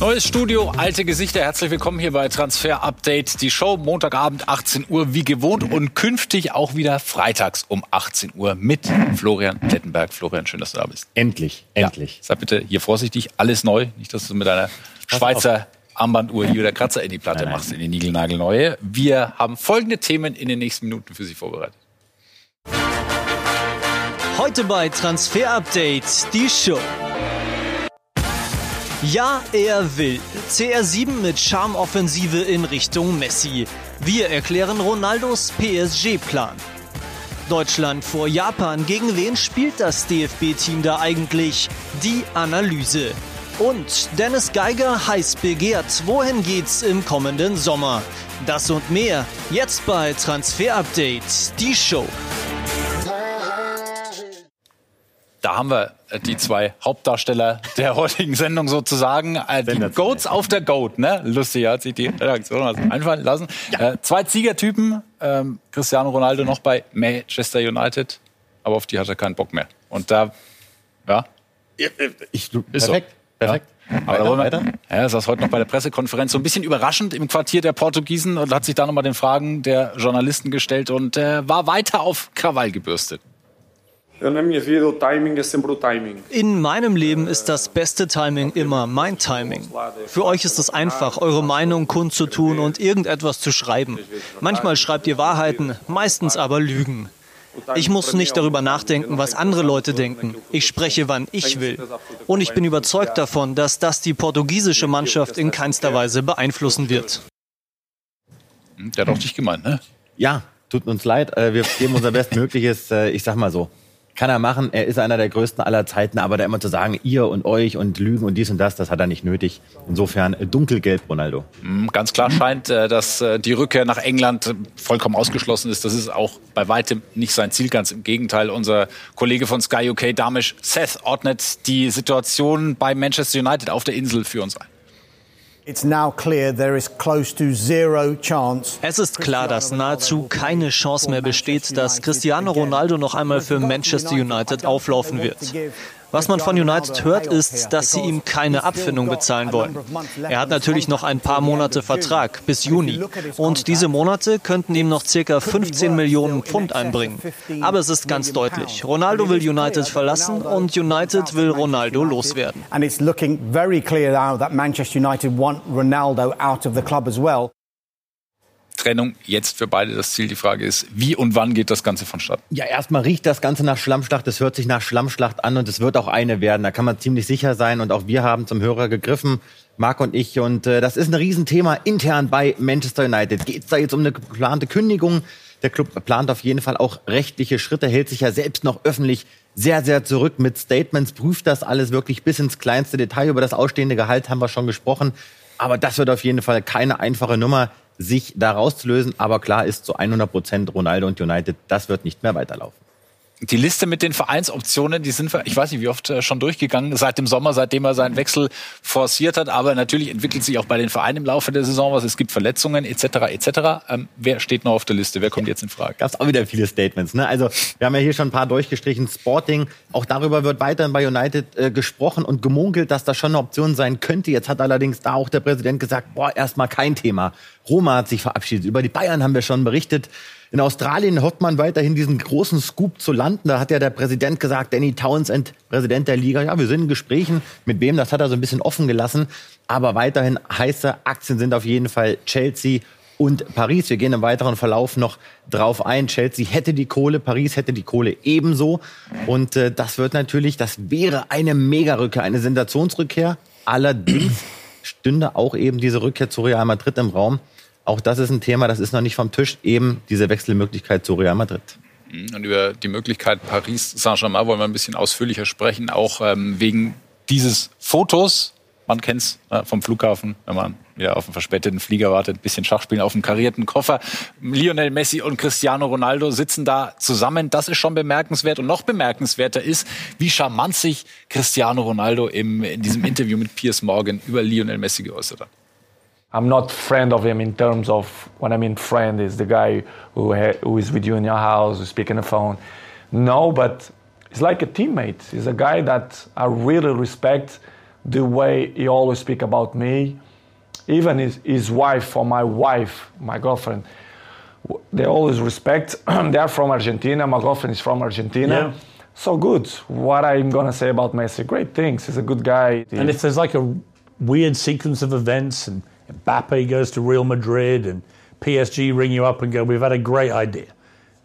Neues Studio, alte Gesichter. Herzlich willkommen hier bei Transfer Update. Die Show Montagabend 18 Uhr wie gewohnt und künftig auch wieder freitags um 18 Uhr mit Florian Plettenberg. Florian, schön, dass du da bist. Endlich, endlich. Ja, sag bitte hier vorsichtig, alles neu. Nicht, dass du mit deiner Schweizer Armbanduhr hier wieder Kratzer in die Platte nein, nein. machst, in die Nigelnagelneue. Wir haben folgende Themen in den nächsten Minuten für Sie vorbereitet. Heute bei Transfer Update die Show. Ja, er will. CR7 mit Charmoffensive in Richtung Messi. Wir erklären Ronaldos PSG-Plan. Deutschland vor Japan. Gegen wen spielt das DFB-Team da eigentlich? Die Analyse. Und Dennis Geiger heiß begehrt. Wohin geht's im kommenden Sommer? Das und mehr jetzt bei Transfer Update, die Show. Da haben wir äh, die zwei Hauptdarsteller der heutigen Sendung sozusagen. Äh, die Goats auf der Goat, ne? Lustig hat sich die Redaktion also einfallen lassen. Ja. Äh, zwei Siegertypen, ähm, Cristiano Ronaldo noch bei Manchester United, aber auf die hat er keinen Bock mehr. Und da, ja. Ich, ist perfekt, so. perfekt. Ja. Aber weiter, da wollen wir, ja, er saß heute noch bei der Pressekonferenz so ein bisschen überraschend im Quartier der Portugiesen und hat sich da nochmal den Fragen der Journalisten gestellt und äh, war weiter auf Krawall gebürstet. In meinem Leben ist das beste Timing immer mein Timing. Für euch ist es einfach, eure Meinung kundzutun und irgendetwas zu schreiben. Manchmal schreibt ihr Wahrheiten, meistens aber Lügen. Ich muss nicht darüber nachdenken, was andere Leute denken. Ich spreche, wann ich will. Und ich bin überzeugt davon, dass das die portugiesische Mannschaft in keinster Weise beeinflussen wird. Der hat auch dich gemeint, ne? Ja, tut uns leid. Äh, wir geben unser Bestmögliches, äh, ich sag mal so kann er machen. Er ist einer der größten aller Zeiten, aber da immer zu sagen, ihr und euch und Lügen und dies und das, das hat er nicht nötig. Insofern äh, dunkelgelb, Ronaldo. Mhm, ganz klar scheint, äh, dass äh, die Rückkehr nach England vollkommen ausgeschlossen ist. Das ist auch bei weitem nicht sein Ziel. Ganz im Gegenteil. Unser Kollege von Sky UK, Damisch Seth, ordnet die Situation bei Manchester United auf der Insel für uns ein. Es ist klar, dass nahezu keine Chance mehr besteht, dass Cristiano Ronaldo noch einmal für Manchester United auflaufen wird. Was man von United hört, ist, dass sie ihm keine Abfindung bezahlen wollen. Er hat natürlich noch ein paar Monate Vertrag bis Juni. Und diese Monate könnten ihm noch circa 15 Millionen Pfund einbringen. Aber es ist ganz deutlich. Ronaldo will United verlassen und United will Ronaldo loswerden. Trennung jetzt für beide das Ziel. Die Frage ist, wie und wann geht das Ganze vonstatten? Ja, erstmal riecht das Ganze nach Schlammschlacht. Es hört sich nach Schlammschlacht an und es wird auch eine werden. Da kann man ziemlich sicher sein. Und auch wir haben zum Hörer gegriffen, Marc und ich. Und äh, das ist ein Riesenthema intern bei Manchester United. Geht es da jetzt um eine geplante Kündigung? Der Club plant auf jeden Fall auch rechtliche Schritte, hält sich ja selbst noch öffentlich sehr, sehr zurück mit Statements, prüft das alles wirklich bis ins kleinste Detail. Über das ausstehende Gehalt haben wir schon gesprochen. Aber das wird auf jeden Fall keine einfache Nummer sich da rauszulösen. Aber klar ist zu 100 Prozent Ronaldo und United, das wird nicht mehr weiterlaufen. Die Liste mit den Vereinsoptionen, die sind, ich weiß nicht, wie oft äh, schon durchgegangen seit dem Sommer, seitdem er seinen Wechsel forciert hat. Aber natürlich entwickelt sich auch bei den Vereinen im Laufe der Saison was. Es gibt Verletzungen etc. etc. Ähm, wer steht noch auf der Liste? Wer kommt jetzt in Frage? Gab auch wieder viele Statements. Ne? Also wir haben ja hier schon ein paar durchgestrichen. Sporting, auch darüber wird weiterhin bei United äh, gesprochen und gemunkelt, dass das schon eine Option sein könnte. Jetzt hat allerdings da auch der Präsident gesagt, boah, erstmal kein Thema. Roma hat sich verabschiedet. Über die Bayern haben wir schon berichtet. In Australien hofft man weiterhin diesen großen Scoop zu landen. Da hat ja der Präsident gesagt, Danny Townsend, Präsident der Liga, ja, wir sind in Gesprächen. Mit wem, das hat er so ein bisschen offen gelassen. Aber weiterhin heiße Aktien sind auf jeden Fall Chelsea und Paris. Wir gehen im weiteren Verlauf noch drauf ein. Chelsea hätte die Kohle, Paris hätte die Kohle ebenso. Und äh, das wird natürlich, das wäre eine Mega-Rückkehr, eine Sensationsrückkehr. Allerdings stünde auch eben diese Rückkehr zu Real Madrid im Raum. Auch das ist ein Thema, das ist noch nicht vom Tisch, eben diese Wechselmöglichkeit zu Real Madrid. Mhm, und über die Möglichkeit Paris Saint-Germain wollen wir ein bisschen ausführlicher sprechen, auch ähm, wegen dieses Fotos. Man kennt es äh, vom Flughafen, wenn man wieder auf einen verspäteten Flieger wartet, ein bisschen Schachspielen auf einem karierten Koffer. Lionel Messi und Cristiano Ronaldo sitzen da zusammen. Das ist schon bemerkenswert. Und noch bemerkenswerter ist, wie charmant sich Cristiano Ronaldo im, in diesem Interview mit Piers Morgan über Lionel Messi geäußert hat. I'm not friend of him in terms of when I mean friend is the guy who who is with you in your house, who speak on the phone. No, but he's like a teammate. He's a guy that I really respect the way he always speak about me, even his, his wife or my wife, my girlfriend, they always respect. they are from Argentina. My girlfriend is from Argentina. Yeah. So good. What I'm gonna say about Messi? Great things. He's a good guy. And if there's like a weird sequence of events, and Mbappe goes to Real Madrid, and PSG ring you up and go, "We've had a great idea.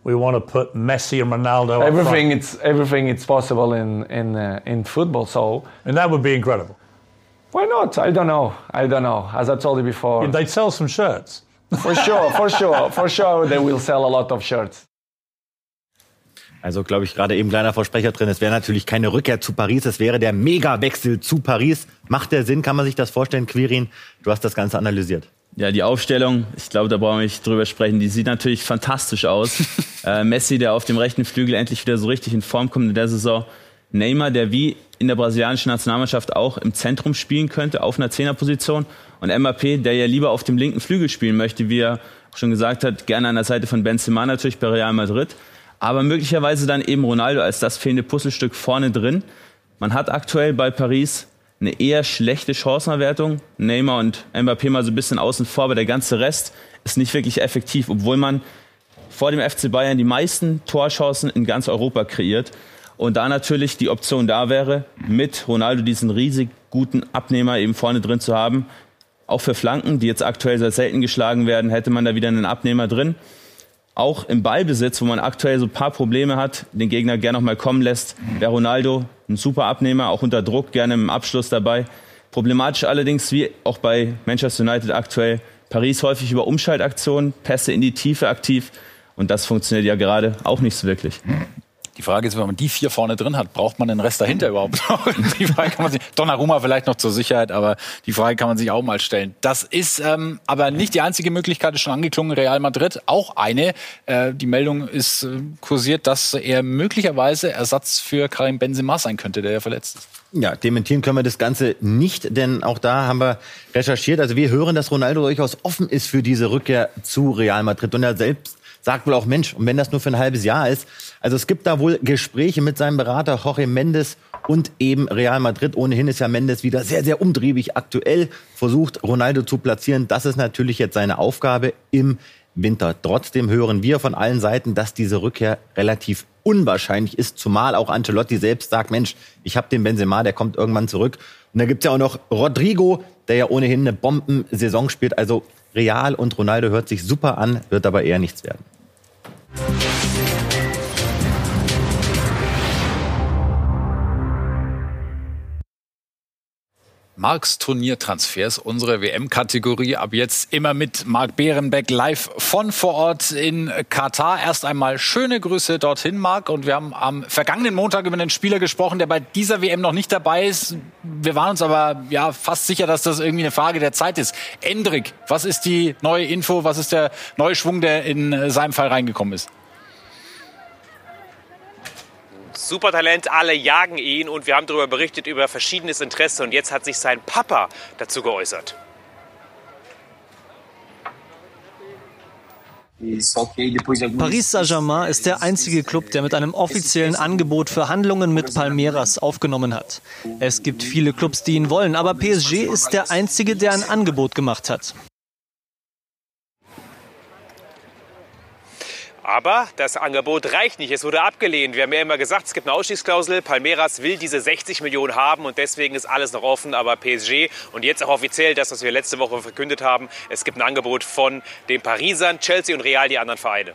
We want to put Messi and Ronaldo." Everything it's everything it's possible in in uh, in football. So and that would be incredible. Why not? I don't know. I don't know. As I told you before, they'd sell some shirts. For sure, for sure, for sure, they will sell a lot of shirts. Also glaube ich gerade eben kleiner Versprecher drin. Es wäre natürlich keine Rückkehr zu Paris. Es wäre der Mega-Wechsel zu Paris. Macht der Sinn? Kann man sich das vorstellen, Quirin? Du hast das Ganze analysiert. Ja, die Aufstellung, ich glaube, da brauchen wir nicht drüber sprechen, die sieht natürlich fantastisch aus. äh, Messi, der auf dem rechten Flügel endlich wieder so richtig in Form kommt in der Saison. Neymar, der wie in der brasilianischen Nationalmannschaft auch im Zentrum spielen könnte, auf einer Zehnerposition. Und Mbappé, der ja lieber auf dem linken Flügel spielen möchte, wie er schon gesagt hat, gerne an der Seite von Benzema natürlich bei Real Madrid aber möglicherweise dann eben Ronaldo als das fehlende Puzzlestück vorne drin. Man hat aktuell bei Paris eine eher schlechte Chancenerwertung. Neymar und Mbappé mal so ein bisschen außen vor, aber der ganze Rest ist nicht wirklich effektiv, obwohl man vor dem FC Bayern die meisten Torchancen in ganz Europa kreiert. Und da natürlich die Option da wäre, mit Ronaldo diesen riesig guten Abnehmer eben vorne drin zu haben. Auch für Flanken, die jetzt aktuell sehr selten geschlagen werden, hätte man da wieder einen Abnehmer drin auch im Ballbesitz, wo man aktuell so ein paar Probleme hat, den Gegner gerne noch mal kommen lässt, wäre Ronaldo ein super Abnehmer, auch unter Druck gerne im Abschluss dabei. Problematisch allerdings, wie auch bei Manchester United aktuell, Paris häufig über Umschaltaktionen, Pässe in die Tiefe aktiv und das funktioniert ja gerade auch nicht so wirklich. Die Frage ist, wenn man die vier vorne drin hat, braucht man den Rest dahinter überhaupt noch? Die Frage kann man sich, Donnarumma vielleicht noch zur Sicherheit, aber die Frage kann man sich auch mal stellen. Das ist ähm, aber nicht die einzige Möglichkeit, ist schon angeklungen, Real Madrid. Auch eine. Äh, die Meldung ist äh, kursiert, dass er möglicherweise Ersatz für Karim Benzema sein könnte, der ja verletzt ist. Ja, dementieren können wir das Ganze nicht, denn auch da haben wir recherchiert. Also wir hören, dass Ronaldo durchaus offen ist für diese Rückkehr zu Real Madrid und er selbst sagt wohl auch Mensch, und wenn das nur für ein halbes Jahr ist. Also es gibt da wohl Gespräche mit seinem Berater Jorge Mendes und eben Real Madrid. Ohnehin ist ja Mendes wieder sehr, sehr umtriebig aktuell, versucht Ronaldo zu platzieren. Das ist natürlich jetzt seine Aufgabe im Winter. Trotzdem hören wir von allen Seiten, dass diese Rückkehr relativ unwahrscheinlich ist, zumal auch Ancelotti selbst sagt, Mensch, ich habe den Benzema, der kommt irgendwann zurück. Und da gibt's ja auch noch Rodrigo, der ja ohnehin eine Bombensaison spielt. Also Real und Ronaldo hört sich super an, wird aber eher nichts werden. Thank you. Marks Turniertransfers, unsere WM-Kategorie. Ab jetzt immer mit Marc Behrenbeck live von vor Ort in Katar. Erst einmal schöne Grüße dorthin, Marc. Und wir haben am vergangenen Montag über einen Spieler gesprochen, der bei dieser WM noch nicht dabei ist. Wir waren uns aber ja fast sicher, dass das irgendwie eine Frage der Zeit ist. Endrik, was ist die neue Info? Was ist der neue Schwung, der in seinem Fall reingekommen ist? Supertalent, alle jagen ihn und wir haben darüber berichtet, über verschiedenes Interesse und jetzt hat sich sein Papa dazu geäußert. Paris Saint-Germain ist der einzige Club, der mit einem offiziellen Angebot Verhandlungen mit Palmeiras aufgenommen hat. Es gibt viele Clubs, die ihn wollen, aber PSG ist der einzige, der ein Angebot gemacht hat. Aber das Angebot reicht nicht. Es wurde abgelehnt. Wir haben ja immer gesagt, es gibt eine Ausstiegsklausel. Palmeiras will diese 60 Millionen haben und deswegen ist alles noch offen. Aber PSG und jetzt auch offiziell das, was wir letzte Woche verkündet haben, es gibt ein Angebot von den Parisern, Chelsea und Real, die anderen Vereine.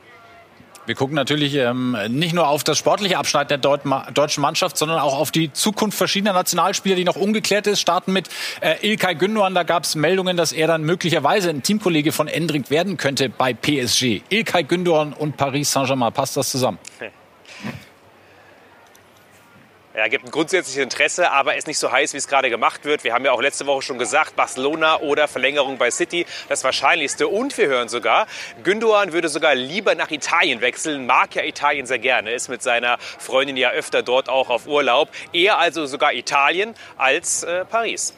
Wir gucken natürlich ähm, nicht nur auf das sportliche Abschneiden der Deut deutschen Mannschaft, sondern auch auf die Zukunft verschiedener Nationalspieler, die noch ungeklärt ist. Starten mit äh, Ilkay Gündogan. Da gab es Meldungen, dass er dann möglicherweise ein Teamkollege von Endrick werden könnte bei PSG. Ilkay Gündogan und Paris Saint-Germain. Passt das zusammen? Er gibt ein grundsätzliches Interesse, aber ist nicht so heiß, wie es gerade gemacht wird. Wir haben ja auch letzte Woche schon gesagt, Barcelona oder Verlängerung bei City, das Wahrscheinlichste. Und wir hören sogar, Gündogan würde sogar lieber nach Italien wechseln, mag ja Italien sehr gerne, ist mit seiner Freundin ja öfter dort auch auf Urlaub. Eher also sogar Italien als äh, Paris.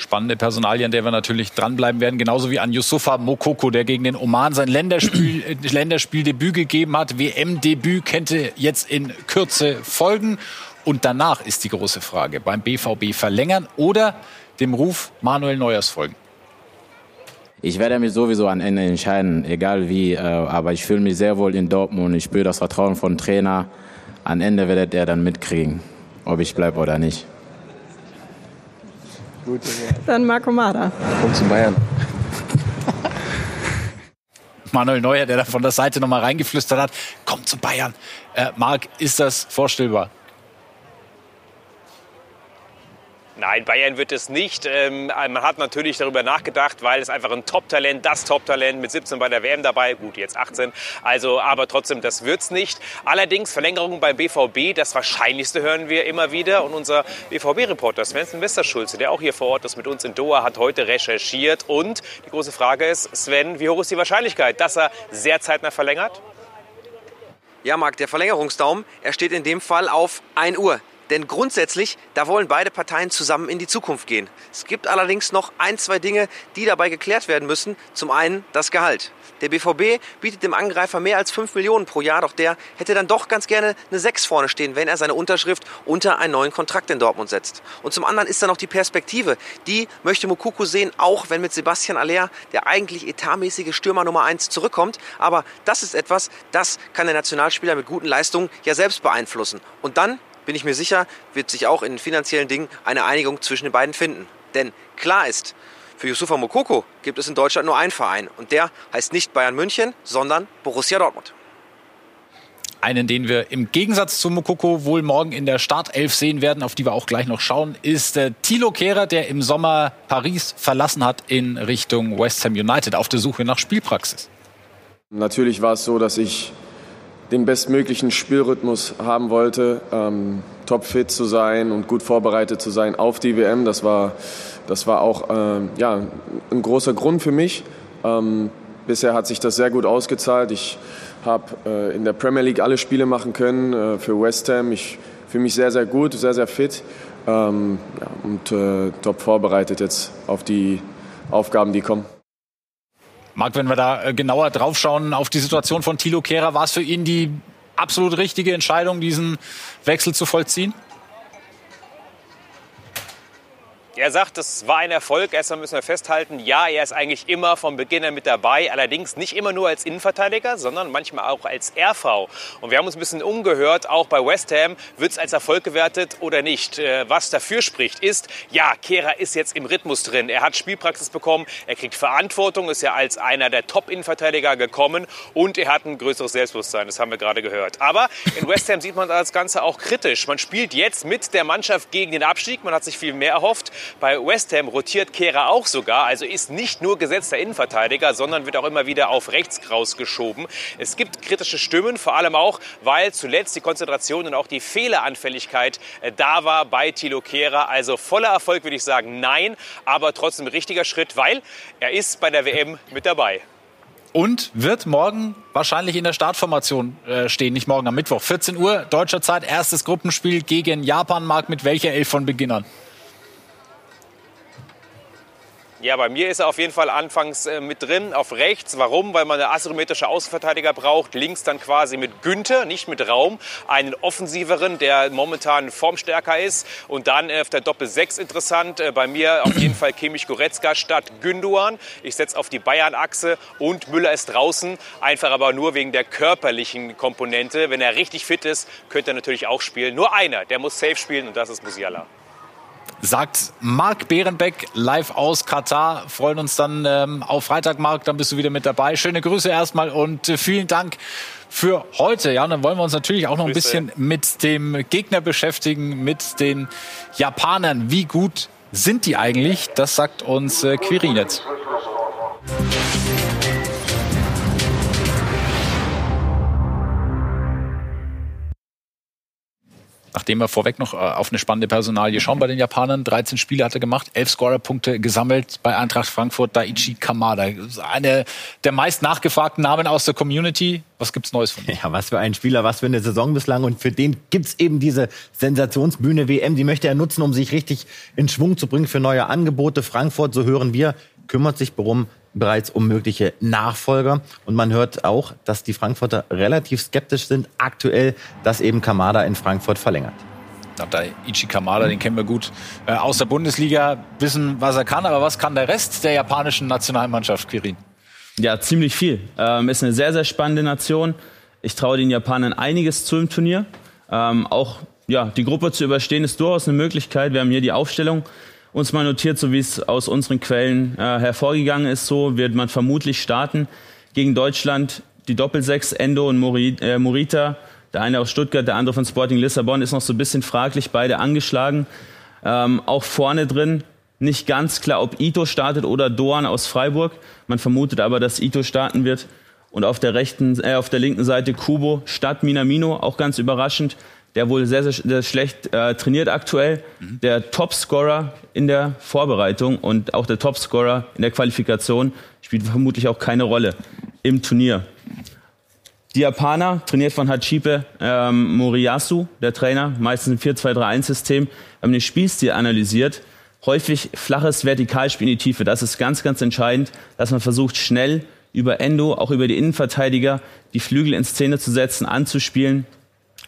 Spannende Personalie, an der wir natürlich dranbleiben werden. Genauso wie an Yusufa Mokoko, der gegen den Oman sein Länderspiel, äh, Länderspieldebüt gegeben hat. WM-Debüt könnte jetzt in Kürze folgen. Und danach ist die große Frage, beim BVB verlängern oder dem Ruf Manuel Neuers folgen? Ich werde mich sowieso am Ende entscheiden, egal wie. Äh, aber ich fühle mich sehr wohl in Dortmund. Ich spüre das Vertrauen von Trainer. Am Ende werdet er dann mitkriegen, ob ich bleibe oder nicht. Gut, Dann Marco Mada. Kommt zu Bayern. Manuel Neuer, der da von der Seite nochmal reingeflüstert hat, kommt zu Bayern. Äh, Marc, ist das vorstellbar? Nein, Bayern wird es nicht. Ähm, man hat natürlich darüber nachgedacht, weil es einfach ein Top-Talent, das Top-Talent mit 17 bei der WM dabei, gut, jetzt 18. Also, aber trotzdem, das wird's nicht. Allerdings Verlängerung beim BVB, das Wahrscheinlichste hören wir immer wieder. Und unser BVB-Reporter Sven Westerschulze, der auch hier vor Ort ist mit uns in Doha, hat heute recherchiert. Und die große Frage ist, Sven, wie hoch ist die Wahrscheinlichkeit, dass er sehr zeitnah verlängert? Ja, Marc, der Verlängerungsdaum, er steht in dem Fall auf 1 Uhr. Denn grundsätzlich, da wollen beide Parteien zusammen in die Zukunft gehen. Es gibt allerdings noch ein, zwei Dinge, die dabei geklärt werden müssen. Zum einen das Gehalt. Der BVB bietet dem Angreifer mehr als 5 Millionen pro Jahr, doch der hätte dann doch ganz gerne eine 6 vorne stehen, wenn er seine Unterschrift unter einen neuen Kontrakt in Dortmund setzt. Und zum anderen ist da noch die Perspektive. Die möchte Mukuku sehen, auch wenn mit Sebastian Aller der eigentlich etatmäßige Stürmer Nummer 1 zurückkommt. Aber das ist etwas, das kann der Nationalspieler mit guten Leistungen ja selbst beeinflussen. Und dann bin ich mir sicher, wird sich auch in finanziellen Dingen eine Einigung zwischen den beiden finden. Denn klar ist, für Yusufa Mokoko gibt es in Deutschland nur einen Verein und der heißt nicht Bayern München, sondern Borussia Dortmund. Einen, den wir im Gegensatz zu Mokoko wohl morgen in der Startelf sehen werden, auf die wir auch gleich noch schauen, ist äh, Thilo Kehrer, der im Sommer Paris verlassen hat in Richtung West Ham United auf der Suche nach Spielpraxis. Natürlich war es so, dass ich den bestmöglichen Spielrhythmus haben wollte, ähm, topfit zu sein und gut vorbereitet zu sein auf die WM. Das war, das war auch ähm, ja, ein großer Grund für mich. Ähm, bisher hat sich das sehr gut ausgezahlt. Ich habe äh, in der Premier League alle Spiele machen können äh, für West Ham. Ich fühle mich sehr, sehr gut, sehr, sehr fit ähm, ja, und äh, top vorbereitet jetzt auf die Aufgaben, die kommen. Marc, wenn wir da äh, genauer draufschauen auf die Situation von Thilo Kehrer, war es für ihn die absolut richtige Entscheidung, diesen Wechsel zu vollziehen? Er sagt, es war ein Erfolg. Erstmal müssen wir festhalten, ja, er ist eigentlich immer vom Beginn an mit dabei. Allerdings nicht immer nur als Innenverteidiger, sondern manchmal auch als RV. Und wir haben uns ein bisschen umgehört, auch bei West Ham wird es als Erfolg gewertet oder nicht. Äh, was dafür spricht, ist, ja, Kehrer ist jetzt im Rhythmus drin. Er hat Spielpraxis bekommen, er kriegt Verantwortung, ist ja als einer der Top-Innenverteidiger gekommen und er hat ein größeres Selbstbewusstsein. Das haben wir gerade gehört. Aber in West Ham sieht man das Ganze auch kritisch. Man spielt jetzt mit der Mannschaft gegen den Abstieg. Man hat sich viel mehr erhofft. Bei West Ham rotiert Kehrer auch sogar, also ist nicht nur gesetzter Innenverteidiger, sondern wird auch immer wieder auf rechts rausgeschoben. Es gibt kritische Stimmen, vor allem auch, weil zuletzt die Konzentration und auch die Fehleranfälligkeit äh, da war bei Thilo Kehrer. Also voller Erfolg würde ich sagen, nein, aber trotzdem richtiger Schritt, weil er ist bei der WM mit dabei. Und wird morgen wahrscheinlich in der Startformation äh, stehen, nicht morgen am Mittwoch. 14 Uhr deutscher Zeit, erstes Gruppenspiel gegen Japan. Mark mit welcher Elf von Beginnern? Ja, bei mir ist er auf jeden Fall anfangs äh, mit drin, auf rechts. Warum? Weil man eine asymmetrische Außenverteidiger braucht. Links dann quasi mit Günther, nicht mit Raum. Einen offensiveren, der momentan formstärker ist. Und dann äh, auf der Doppel-6 interessant. Äh, bei mir auf jeden Fall Kimmich Goretzka statt Günduan. Ich setze auf die Bayern-Achse und Müller ist draußen. Einfach aber nur wegen der körperlichen Komponente. Wenn er richtig fit ist, könnte er natürlich auch spielen. Nur einer, der muss safe spielen und das ist Musiala sagt Marc Behrenbeck live aus Katar. Freuen uns dann ähm, auf Freitag, Marc, dann bist du wieder mit dabei. Schöne Grüße erstmal und äh, vielen Dank für heute. Ja, dann wollen wir uns natürlich auch noch ein bisschen mit dem Gegner beschäftigen, mit den Japanern. Wie gut sind die eigentlich? Das sagt uns äh, Quirin jetzt. Nachdem wir vorweg noch äh, auf eine spannende Personalie schauen bei den Japanern. 13 Spiele hat er gemacht, 11 Scorerpunkte gesammelt bei Eintracht Frankfurt, Daichi Kamada. Eine der meist nachgefragten Namen aus der Community. Was gibt's Neues von ihm? Ja, was für ein Spieler, was für eine Saison bislang. Und für den gibt's eben diese Sensationsbühne WM. Die möchte er nutzen, um sich richtig in Schwung zu bringen für neue Angebote. Frankfurt, so hören wir, kümmert sich darum, bereits um mögliche Nachfolger. Und man hört auch, dass die Frankfurter relativ skeptisch sind aktuell, dass eben Kamada in Frankfurt verlängert. Da Ichi Kamada, den kennen wir gut äh, aus der Bundesliga, wissen, was er kann. Aber was kann der Rest der japanischen Nationalmannschaft, Quirin? Ja, ziemlich viel. Ähm, ist eine sehr, sehr spannende Nation. Ich traue den Japanern einiges zu im Turnier. Ähm, auch ja, die Gruppe zu überstehen ist durchaus eine Möglichkeit. Wir haben hier die Aufstellung uns mal notiert, so wie es aus unseren Quellen äh, hervorgegangen ist. So wird man vermutlich starten gegen Deutschland. Die Doppelsechs, Endo und äh, Morita, der eine aus Stuttgart, der andere von Sporting Lissabon, ist noch so ein bisschen fraglich, beide angeschlagen. Ähm, auch vorne drin nicht ganz klar, ob Ito startet oder Doan aus Freiburg. Man vermutet aber, dass Ito starten wird. Und auf der rechten, äh, auf der linken Seite Kubo statt Minamino, auch ganz überraschend der wohl sehr, sehr, sehr schlecht äh, trainiert aktuell, mhm. der Topscorer in der Vorbereitung und auch der Topscorer in der Qualifikation spielt vermutlich auch keine Rolle im Turnier. Die Japaner, trainiert von Hachipe ähm, Moriyasu, der Trainer, meistens im 4-2-3-1-System, haben den Spielstil analysiert. Häufig flaches Vertikalspiel in die Tiefe. Das ist ganz, ganz entscheidend, dass man versucht, schnell über Endo, auch über die Innenverteidiger, die Flügel in Szene zu setzen, anzuspielen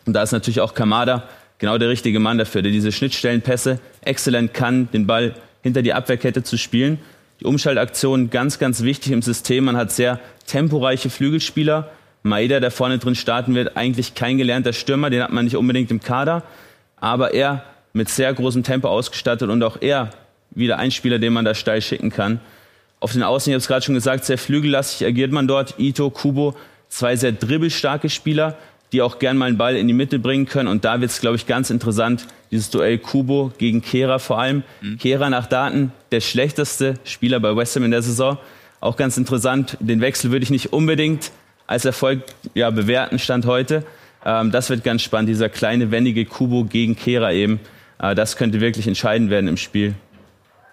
und da ist natürlich auch Kamada genau der richtige Mann dafür, der diese Schnittstellenpässe exzellent kann, den Ball hinter die Abwehrkette zu spielen. Die Umschaltaktion ganz, ganz wichtig im System. Man hat sehr temporeiche Flügelspieler. Maeda, der vorne drin starten wird, eigentlich kein gelernter Stürmer, den hat man nicht unbedingt im Kader. Aber er mit sehr großem Tempo ausgestattet und auch er wieder ein Spieler, den man da steil schicken kann. Auf den Außen, ich habe es gerade schon gesagt, sehr flügellastig agiert man dort. Ito, Kubo, zwei sehr dribbelstarke Spieler, die auch gern mal einen Ball in die Mitte bringen können. Und da wird es, glaube ich, ganz interessant, dieses Duell Kubo gegen Kehra vor allem. Mhm. Kehra nach Daten der schlechteste Spieler bei West Ham in der Saison. Auch ganz interessant, den Wechsel würde ich nicht unbedingt als Erfolg ja, bewerten, Stand heute. Ähm, das wird ganz spannend, dieser kleine, wendige Kubo gegen Kehra eben. Äh, das könnte wirklich entscheidend werden im Spiel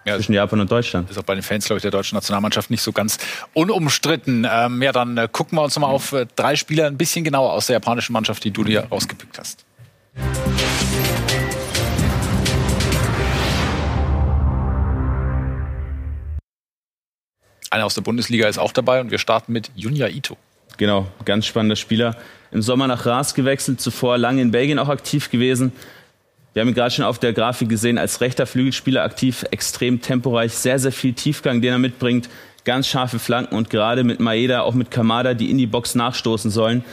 ja, zwischen Japan und Deutschland. Ist auch bei den Fans, glaube ich, der deutschen Nationalmannschaft nicht so ganz unumstritten. Ähm, ja, dann äh, gucken wir uns mal auf äh, drei Spieler ein bisschen genauer aus der japanischen Mannschaft, die du dir rausgepickt hast. Einer aus der Bundesliga ist auch dabei und wir starten mit Junya Ito. Genau, ganz spannender Spieler. Im Sommer nach Ras gewechselt, zuvor lange in Belgien auch aktiv gewesen. Wir haben ihn gerade schon auf der Grafik gesehen, als rechter Flügelspieler aktiv, extrem temporeich, sehr, sehr viel Tiefgang, den er mitbringt, ganz scharfe Flanken und gerade mit Maeda, auch mit Kamada, die in die Box nachstoßen sollen.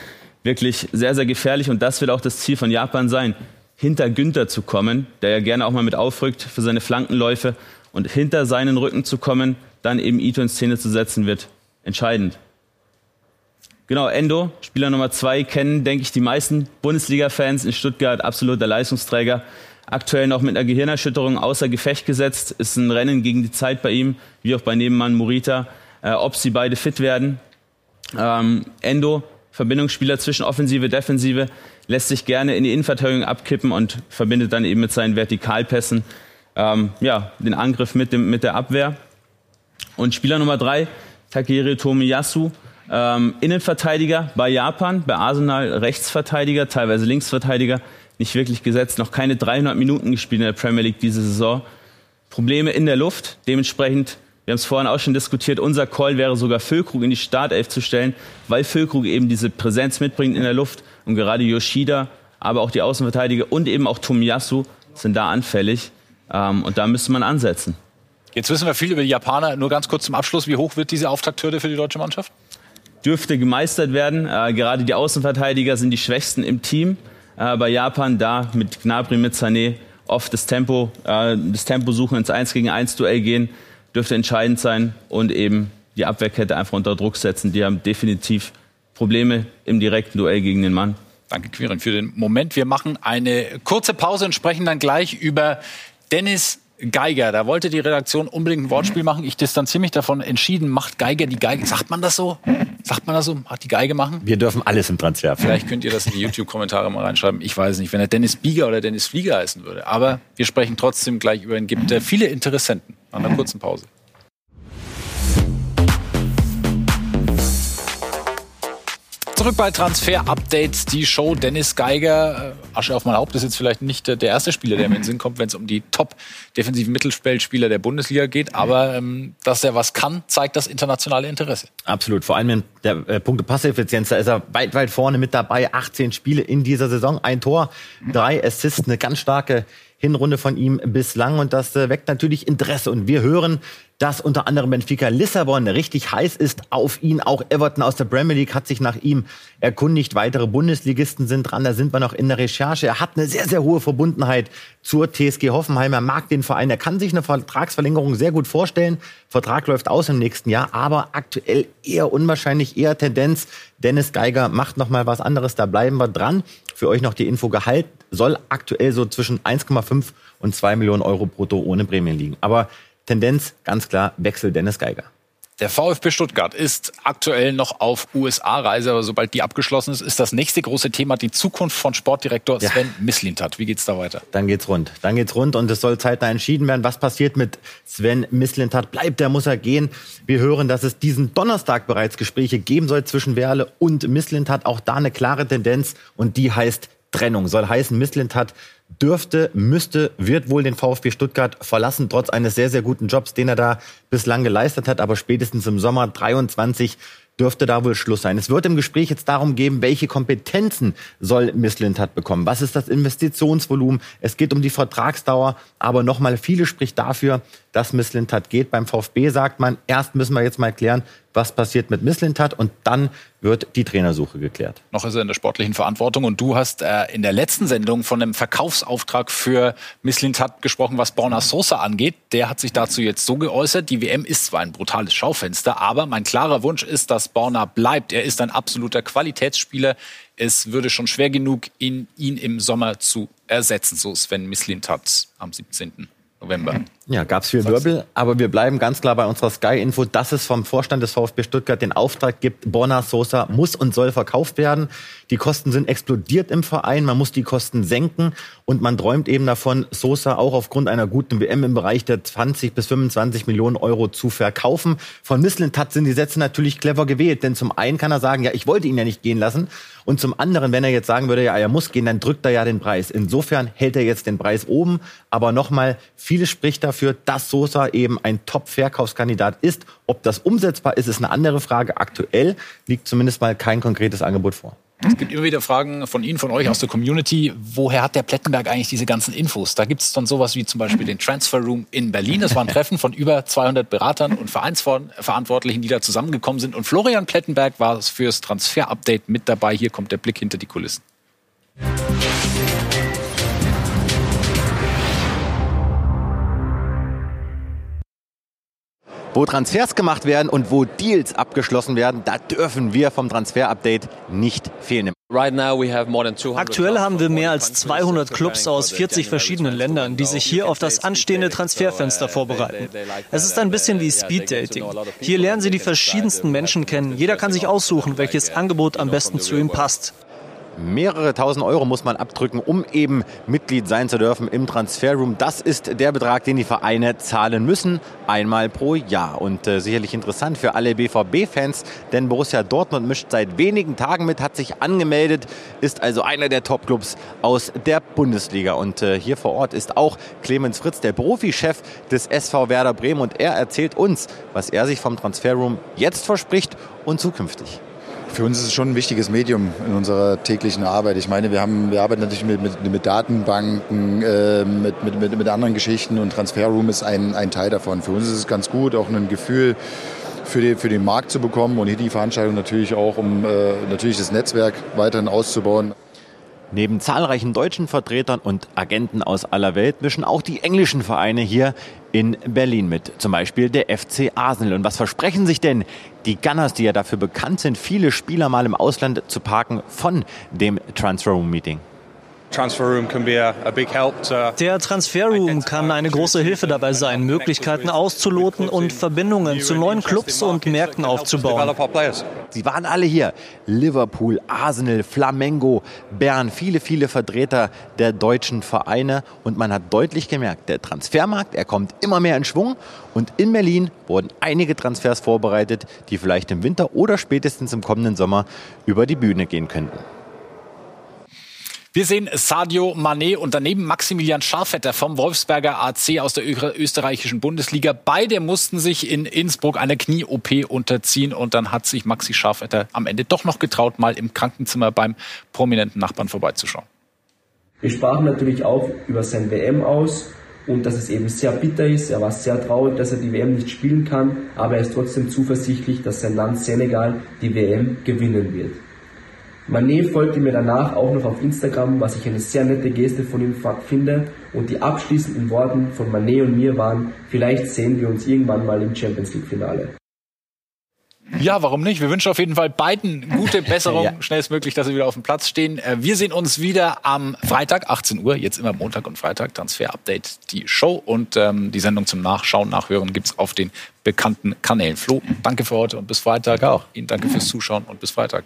Wirklich sehr, sehr gefährlich und das wird auch das Ziel von Japan sein, hinter Günther zu kommen, der ja gerne auch mal mit aufrückt für seine Flankenläufe und hinter seinen Rücken zu kommen, dann eben Ito in Szene zu setzen, wird entscheidend. Genau, Endo, Spieler Nummer zwei, kennen, denke ich, die meisten Bundesliga-Fans in Stuttgart, absoluter Leistungsträger. Aktuell noch mit einer Gehirnerschütterung außer Gefecht gesetzt. Ist ein Rennen gegen die Zeit bei ihm, wie auch bei Nebenmann Morita, äh, ob sie beide fit werden. Ähm, Endo, Verbindungsspieler zwischen Offensive, Defensive, lässt sich gerne in die Innenverteidigung abkippen und verbindet dann eben mit seinen Vertikalpässen ähm, ja, den Angriff mit, dem, mit der Abwehr. Und Spieler Nummer drei, Takehiro Tomiyasu, ähm, Innenverteidiger bei Japan, bei Arsenal Rechtsverteidiger, teilweise Linksverteidiger, nicht wirklich gesetzt, noch keine 300 Minuten gespielt in der Premier League diese Saison. Probleme in der Luft, dementsprechend, wir haben es vorhin auch schon diskutiert, unser Call wäre sogar Füllkrug in die Startelf zu stellen, weil Füllkrug eben diese Präsenz mitbringt in der Luft und gerade Yoshida, aber auch die Außenverteidiger und eben auch Tomiyasu sind da anfällig ähm, und da müsste man ansetzen. Jetzt wissen wir viel über die Japaner. Nur ganz kurz zum Abschluss. Wie hoch wird diese Auftakthürde für die deutsche Mannschaft? Dürfte gemeistert werden. Äh, gerade die Außenverteidiger sind die schwächsten im Team. Äh, bei Japan da mit Gnabry, mit Sané oft das Tempo, äh, das Tempo suchen, ins 1 gegen 1 Duell gehen, dürfte entscheidend sein und eben die Abwehrkette einfach unter Druck setzen. Die haben definitiv Probleme im direkten Duell gegen den Mann. Danke, Quirin, für den Moment. Wir machen eine kurze Pause und sprechen dann gleich über Dennis Geiger. Da wollte die Redaktion unbedingt ein Wortspiel machen. Ich distanziere mich davon entschieden. Macht Geiger die Geige? Sagt man das so? Sagt man das so? Hat die Geige machen? Wir dürfen alles im Transfer. Vielleicht könnt ihr das in die YouTube-Kommentare mal reinschreiben. Ich weiß nicht, wenn er Dennis Bieger oder Dennis Flieger heißen würde. Aber wir sprechen trotzdem gleich über ihn. Gibt äh, viele Interessenten. Nach einer kurzen Pause. Zurück bei Transfer Updates, die Show Dennis Geiger. Äh, Asche auf mein Haupt ist jetzt vielleicht nicht der erste Spieler, der mir in den Sinn kommt, wenn es um die top-defensiven Mittelfeldspieler der Bundesliga geht. Aber ähm, dass er was kann, zeigt das internationale Interesse. Absolut. Vor allem in der äh, Punkte Passeffizienz, da ist er weit, weit vorne mit dabei. 18 Spiele in dieser Saison, ein Tor, drei Assists, eine ganz starke Hinrunde von ihm bislang. Und das äh, weckt natürlich Interesse. Und wir hören, dass unter anderem Benfica Lissabon richtig heiß ist auf ihn. Auch Everton aus der Premier League hat sich nach ihm erkundigt. Weitere Bundesligisten sind dran. Da sind wir noch in der Recherche. Er hat eine sehr, sehr hohe Verbundenheit zur TSG Hoffenheim. Er mag den Verein. Er kann sich eine Vertragsverlängerung sehr gut vorstellen. Vertrag läuft aus im nächsten Jahr, aber aktuell eher unwahrscheinlich, eher Tendenz. Dennis Geiger macht noch mal was anderes. Da bleiben wir dran. Für euch noch die Info Gehalt soll aktuell so zwischen 1,5 und 2 Millionen Euro brutto ohne Prämien liegen. Aber Tendenz ganz klar Wechsel Dennis Geiger. Der VfB Stuttgart ist aktuell noch auf USA-Reise, aber sobald die abgeschlossen ist, ist das nächste große Thema die Zukunft von Sportdirektor Sven ja. Mislintat. Wie geht's da weiter? Dann geht's rund. Dann geht's rund und es soll zeitnah entschieden werden, was passiert mit Sven Mislintat. Bleibt er, muss er gehen. Wir hören, dass es diesen Donnerstag bereits Gespräche geben soll zwischen Werle und Mislintat. Auch da eine klare Tendenz und die heißt Trennung. Soll heißen, Mislintat dürfte, müsste, wird wohl den VfB Stuttgart verlassen, trotz eines sehr, sehr guten Jobs, den er da bislang geleistet hat. Aber spätestens im Sommer 23 dürfte da wohl Schluss sein. Es wird im Gespräch jetzt darum gehen, welche Kompetenzen soll Miss Lintat bekommen? Was ist das Investitionsvolumen? Es geht um die Vertragsdauer. Aber nochmal, viele spricht dafür, dass Miss Lintat geht. Beim VfB sagt man, erst müssen wir jetzt mal klären, was passiert mit Misslintat und dann wird die Trainersuche geklärt. Noch ist er in der sportlichen Verantwortung und du hast äh, in der letzten Sendung von einem Verkaufsauftrag für Misslintat gesprochen, was Borna Sosa angeht. Der hat sich dazu jetzt so geäußert, die WM ist zwar ein brutales Schaufenster, aber mein klarer Wunsch ist, dass Borna bleibt. Er ist ein absoluter Qualitätsspieler. Es würde schon schwer genug, ihn, ihn im Sommer zu ersetzen, so Sven Misslintat am 17. November. Ja, gab es viel Wirbel, aber wir bleiben ganz klar bei unserer Sky-Info, dass es vom Vorstand des VfB Stuttgart den Auftrag gibt, Borna Sosa muss und soll verkauft werden. Die Kosten sind explodiert im Verein, man muss die Kosten senken und man träumt eben davon, Sosa auch aufgrund einer guten WM im Bereich der 20 bis 25 Millionen Euro zu verkaufen. Von Misslintat sind die Sätze natürlich clever gewählt, denn zum einen kann er sagen, ja, ich wollte ihn ja nicht gehen lassen und zum anderen, wenn er jetzt sagen würde, ja, er muss gehen, dann drückt er ja den Preis. Insofern hält er jetzt den Preis oben, aber nochmal, vieles spricht dafür, dass Sosa eben ein Top-Verkaufskandidat ist. Ob das umsetzbar ist, ist eine andere Frage. Aktuell liegt zumindest mal kein konkretes Angebot vor. Es gibt immer wieder Fragen von Ihnen, von euch aus der Community. Woher hat der Plettenberg eigentlich diese ganzen Infos? Da gibt es dann sowas wie zum Beispiel den Transfer Room in Berlin. Das war ein Treffen von über 200 Beratern und Vereinsverantwortlichen, die da zusammengekommen sind. Und Florian Plettenberg war fürs Transfer-Update mit dabei. Hier kommt der Blick hinter die Kulissen. Wo Transfers gemacht werden und wo Deals abgeschlossen werden, da dürfen wir vom Transfer-Update nicht fehlen. Aktuell haben wir mehr als 200 Clubs aus 40 verschiedenen Ländern, die sich hier auf das anstehende Transferfenster vorbereiten. Es ist ein bisschen wie Speed Dating. Hier lernen Sie die verschiedensten Menschen kennen. Jeder kann sich aussuchen, welches Angebot am besten zu ihm passt. Mehrere tausend Euro muss man abdrücken, um eben Mitglied sein zu dürfen im Transferroom. Das ist der Betrag, den die Vereine zahlen müssen, einmal pro Jahr. Und äh, sicherlich interessant für alle BVB-Fans, denn Borussia Dortmund mischt seit wenigen Tagen mit, hat sich angemeldet, ist also einer der Top-Clubs aus der Bundesliga. Und äh, hier vor Ort ist auch Clemens Fritz, der Profichef des SV Werder Bremen. Und er erzählt uns, was er sich vom Transferroom jetzt verspricht und zukünftig. Für uns ist es schon ein wichtiges Medium in unserer täglichen Arbeit. Ich meine, wir, haben, wir arbeiten natürlich mit, mit, mit Datenbanken, äh, mit, mit, mit, mit anderen Geschichten und Transferroom ist ein, ein Teil davon. Für uns ist es ganz gut, auch ein Gefühl für, die, für den Markt zu bekommen und hier die Veranstaltung natürlich auch, um äh, natürlich das Netzwerk weiterhin auszubauen. Neben zahlreichen deutschen Vertretern und Agenten aus aller Welt mischen auch die englischen Vereine hier in Berlin mit. Zum Beispiel der FC Arsenal. Und was versprechen sich denn die Gunners, die ja dafür bekannt sind, viele Spieler mal im Ausland zu parken von dem Transfer Room Meeting? Der Transferroom kann eine große Hilfe dabei sein, Möglichkeiten auszuloten und Verbindungen zu neuen Clubs und Märkten aufzubauen. Sie waren alle hier. Liverpool, Arsenal, Flamengo, Bern, viele, viele Vertreter der deutschen Vereine. Und man hat deutlich gemerkt, der Transfermarkt, er kommt immer mehr in Schwung. Und in Berlin wurden einige Transfers vorbereitet, die vielleicht im Winter oder spätestens im kommenden Sommer über die Bühne gehen könnten. Wir sehen Sadio Mané und daneben Maximilian Scharfetter vom Wolfsberger AC aus der österreichischen Bundesliga. Beide mussten sich in Innsbruck einer Knie-OP unterziehen und dann hat sich Maxi Scharfetter am Ende doch noch getraut, mal im Krankenzimmer beim prominenten Nachbarn vorbeizuschauen. Wir sprachen natürlich auch über sein WM aus und dass es eben sehr bitter ist. Er war sehr traurig, dass er die WM nicht spielen kann, aber er ist trotzdem zuversichtlich, dass sein Land Senegal die WM gewinnen wird. Manet folgte mir danach auch noch auf Instagram, was ich eine sehr nette Geste von ihm finde. Und die abschließenden Worten von Manet und mir waren, vielleicht sehen wir uns irgendwann mal im Champions League Finale. Ja, warum nicht? Wir wünschen auf jeden Fall beiden gute Besserung, ja. schnellstmöglich, dass sie wieder auf dem Platz stehen. Äh, wir sehen uns wieder am Freitag, 18 Uhr, jetzt immer Montag und Freitag, Transfer Update, die Show und ähm, die Sendung zum Nachschauen, Nachhören gibt's auf den bekannten Kanälen. Flo, danke für heute und bis Freitag auch. Ihnen danke fürs Zuschauen und bis Freitag.